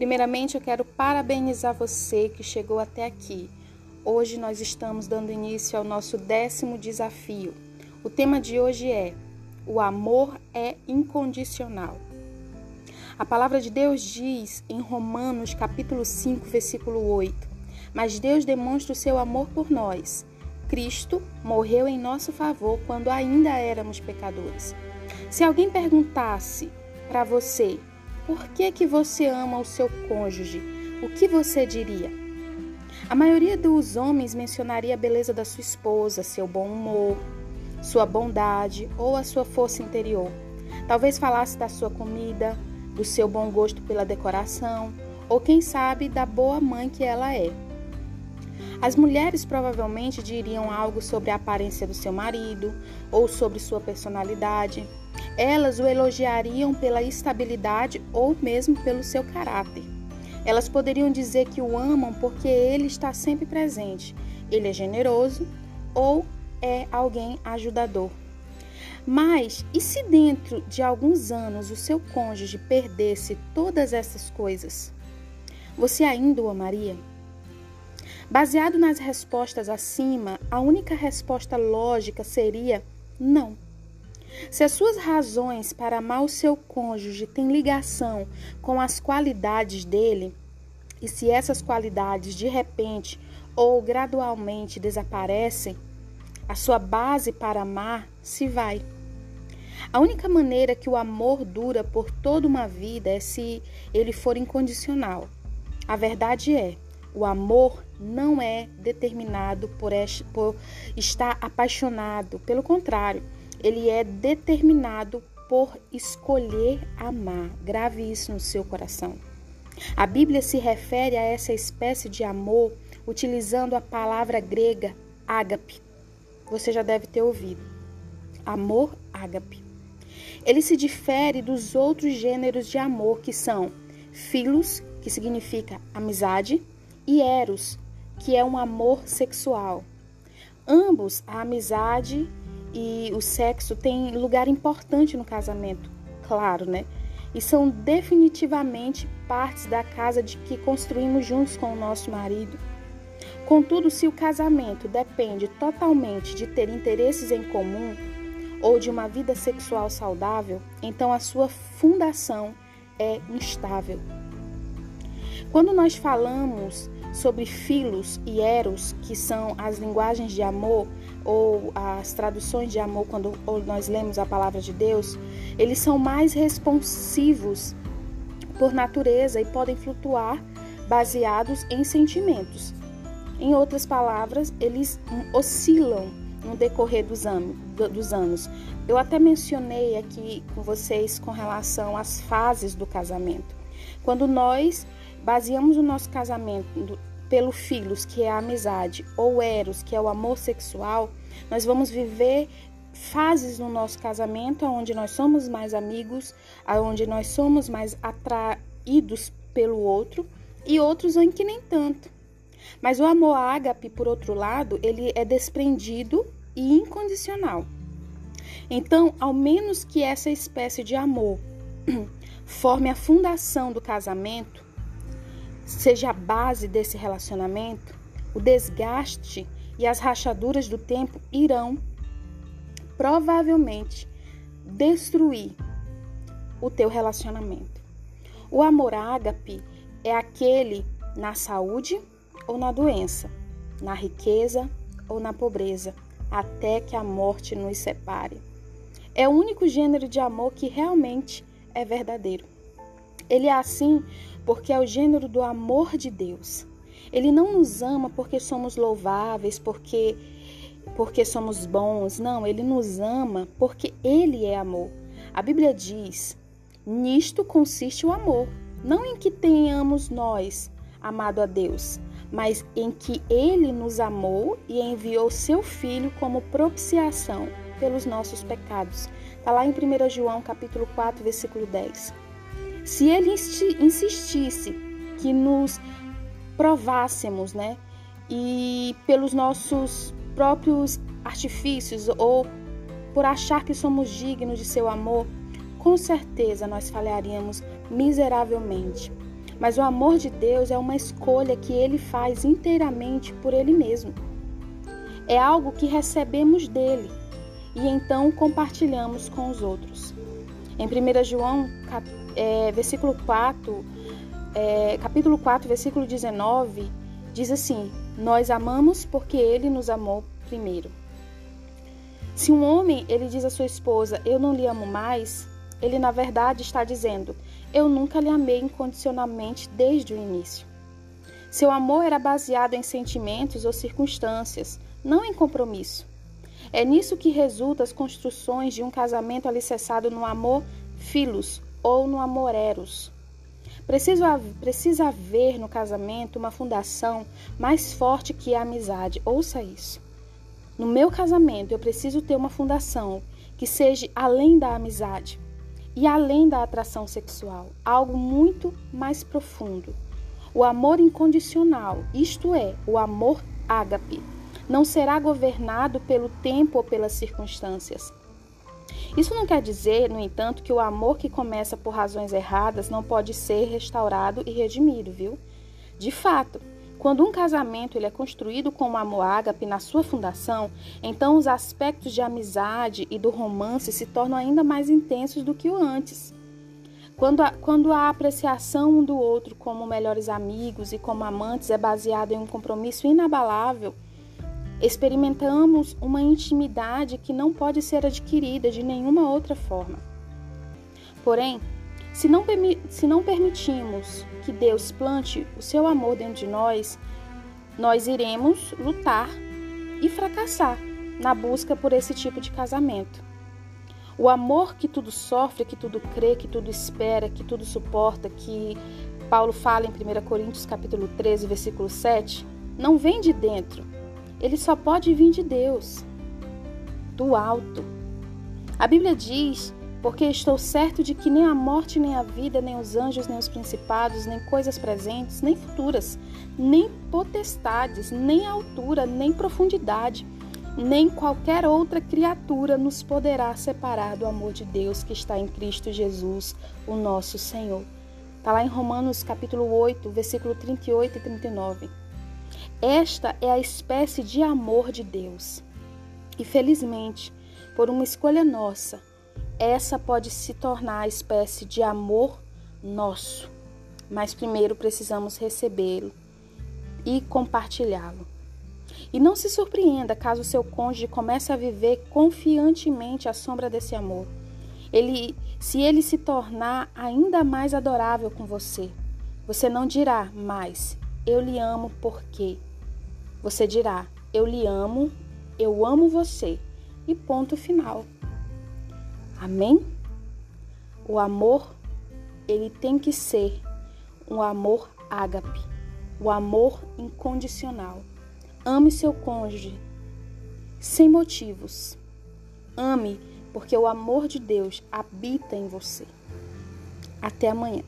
Primeiramente, eu quero parabenizar você que chegou até aqui. Hoje nós estamos dando início ao nosso décimo desafio. O tema de hoje é: O amor é incondicional. A palavra de Deus diz em Romanos, capítulo 5, versículo 8: Mas Deus demonstra o seu amor por nós. Cristo morreu em nosso favor quando ainda éramos pecadores. Se alguém perguntasse para você, por que que você ama o seu cônjuge? O que você diria? A maioria dos homens mencionaria a beleza da sua esposa, seu bom humor, sua bondade ou a sua força interior. Talvez falasse da sua comida, do seu bom gosto pela decoração, ou quem sabe da boa mãe que ela é. As mulheres provavelmente diriam algo sobre a aparência do seu marido ou sobre sua personalidade. Elas o elogiariam pela estabilidade ou mesmo pelo seu caráter. Elas poderiam dizer que o amam porque ele está sempre presente, ele é generoso ou é alguém ajudador. Mas e se dentro de alguns anos o seu cônjuge perdesse todas essas coisas? Você ainda o amaria? Baseado nas respostas acima, a única resposta lógica seria não. Se as suas razões para amar o seu cônjuge têm ligação com as qualidades dele, e se essas qualidades de repente ou gradualmente desaparecem, a sua base para amar se vai. A única maneira que o amor dura por toda uma vida é se ele for incondicional. A verdade é, o amor não é determinado por, por estar apaixonado. Pelo contrário, ele é determinado por escolher amar. Grave isso no seu coração. A Bíblia se refere a essa espécie de amor utilizando a palavra grega ágape. Você já deve ter ouvido. Amor ágape. Ele se difere dos outros gêneros de amor que são filos, que significa amizade, e eros, que é um amor sexual. Ambos, a amizade e o sexo têm lugar importante no casamento, claro, né? E são definitivamente partes da casa de que construímos juntos com o nosso marido. Contudo, se o casamento depende totalmente de ter interesses em comum ou de uma vida sexual saudável, então a sua fundação é instável. Quando nós falamos sobre filos e eros, que são as linguagens de amor ou as traduções de amor quando nós lemos a palavra de Deus, eles são mais responsivos por natureza e podem flutuar baseados em sentimentos. Em outras palavras, eles oscilam no decorrer dos, anos. Eu até mencionei aqui com vocês com relação às fases do casamento. Quando nós baseamos o nosso casamento pelo filhos, que é a amizade, ou eros, que é o amor sexual, nós vamos viver fases no nosso casamento onde nós somos mais amigos, onde nós somos mais atraídos pelo outro e outros em que nem tanto. Mas o amor ágape, por outro lado, ele é desprendido e incondicional. Então, ao menos que essa espécie de amor forme a fundação do casamento, seja a base desse relacionamento, o desgaste e as rachaduras do tempo irão provavelmente destruir o teu relacionamento. O amor ágape é aquele na saúde ou na doença, na riqueza ou na pobreza, até que a morte nos separe. É o único gênero de amor que realmente é verdadeiro. Ele é assim porque é o gênero do amor de Deus. Ele não nos ama porque somos louváveis, porque porque somos bons. Não, ele nos ama porque ele é amor. A Bíblia diz: "Nisto consiste o amor, não em que tenhamos nós amado a Deus, mas em que ele nos amou e enviou seu filho como propiciação pelos nossos pecados." Está lá em 1 João capítulo 4, versículo 10. Se ele insistisse que nos provássemos, né? E pelos nossos próprios artifícios ou por achar que somos dignos de seu amor, com certeza nós falharíamos miseravelmente. Mas o amor de Deus é uma escolha que ele faz inteiramente por ele mesmo. É algo que recebemos dele e então compartilhamos com os outros. Em 1 João, é, versículo 4, é, capítulo 4, versículo 19, diz assim: Nós amamos porque ele nos amou primeiro. Se um homem ele diz à sua esposa, eu não lhe amo mais, ele na verdade está dizendo, eu nunca lhe amei incondicionalmente desde o início. Seu amor era baseado em sentimentos ou circunstâncias, não em compromisso. É nisso que resultam as construções de um casamento alicerçado no amor filos ou no amor eros. Precisa, precisa haver no casamento uma fundação mais forte que a amizade. Ouça isso. No meu casamento, eu preciso ter uma fundação que seja além da amizade e além da atração sexual, algo muito mais profundo. O amor incondicional, isto é, o amor ágape, não será governado pelo tempo ou pelas circunstâncias. Isso não quer dizer, no entanto, que o amor que começa por razões erradas não pode ser restaurado e redimido, viu? De fato, quando um casamento ele é construído com o amor ágape na sua fundação, então os aspectos de amizade e do romance se tornam ainda mais intensos do que o antes. Quando a, quando a apreciação um do outro como melhores amigos e como amantes é baseada em um compromisso inabalável, experimentamos uma intimidade que não pode ser adquirida de nenhuma outra forma. Porém, se não, se não permitimos que Deus plante o seu amor dentro de nós, nós iremos lutar e fracassar na busca por esse tipo de casamento. O amor que tudo sofre, que tudo crê, que tudo espera, que tudo suporta, que Paulo fala em 1 Coríntios capítulo 13, versículo 7, não vem de dentro. Ele só pode vir de Deus, do alto. A Bíblia diz porque estou certo de que nem a morte, nem a vida, nem os anjos, nem os principados, nem coisas presentes, nem futuras, nem potestades, nem altura, nem profundidade, nem qualquer outra criatura nos poderá separar do amor de Deus que está em Cristo Jesus, o nosso Senhor. Está lá em Romanos capítulo 8, versículo 38 e 39. Esta é a espécie de amor de Deus. E felizmente, por uma escolha nossa, essa pode se tornar a espécie de amor nosso. Mas primeiro precisamos recebê-lo e compartilhá-lo. E não se surpreenda caso seu cônjuge comece a viver confiantemente à sombra desse amor. Ele, se ele se tornar ainda mais adorável com você, você não dirá mais, eu lhe amo porque. Você dirá, eu lhe amo, eu amo você. E ponto final. Amém? O amor, ele tem que ser um amor ágape, o amor incondicional. Ame seu cônjuge sem motivos. Ame porque o amor de Deus habita em você. Até amanhã.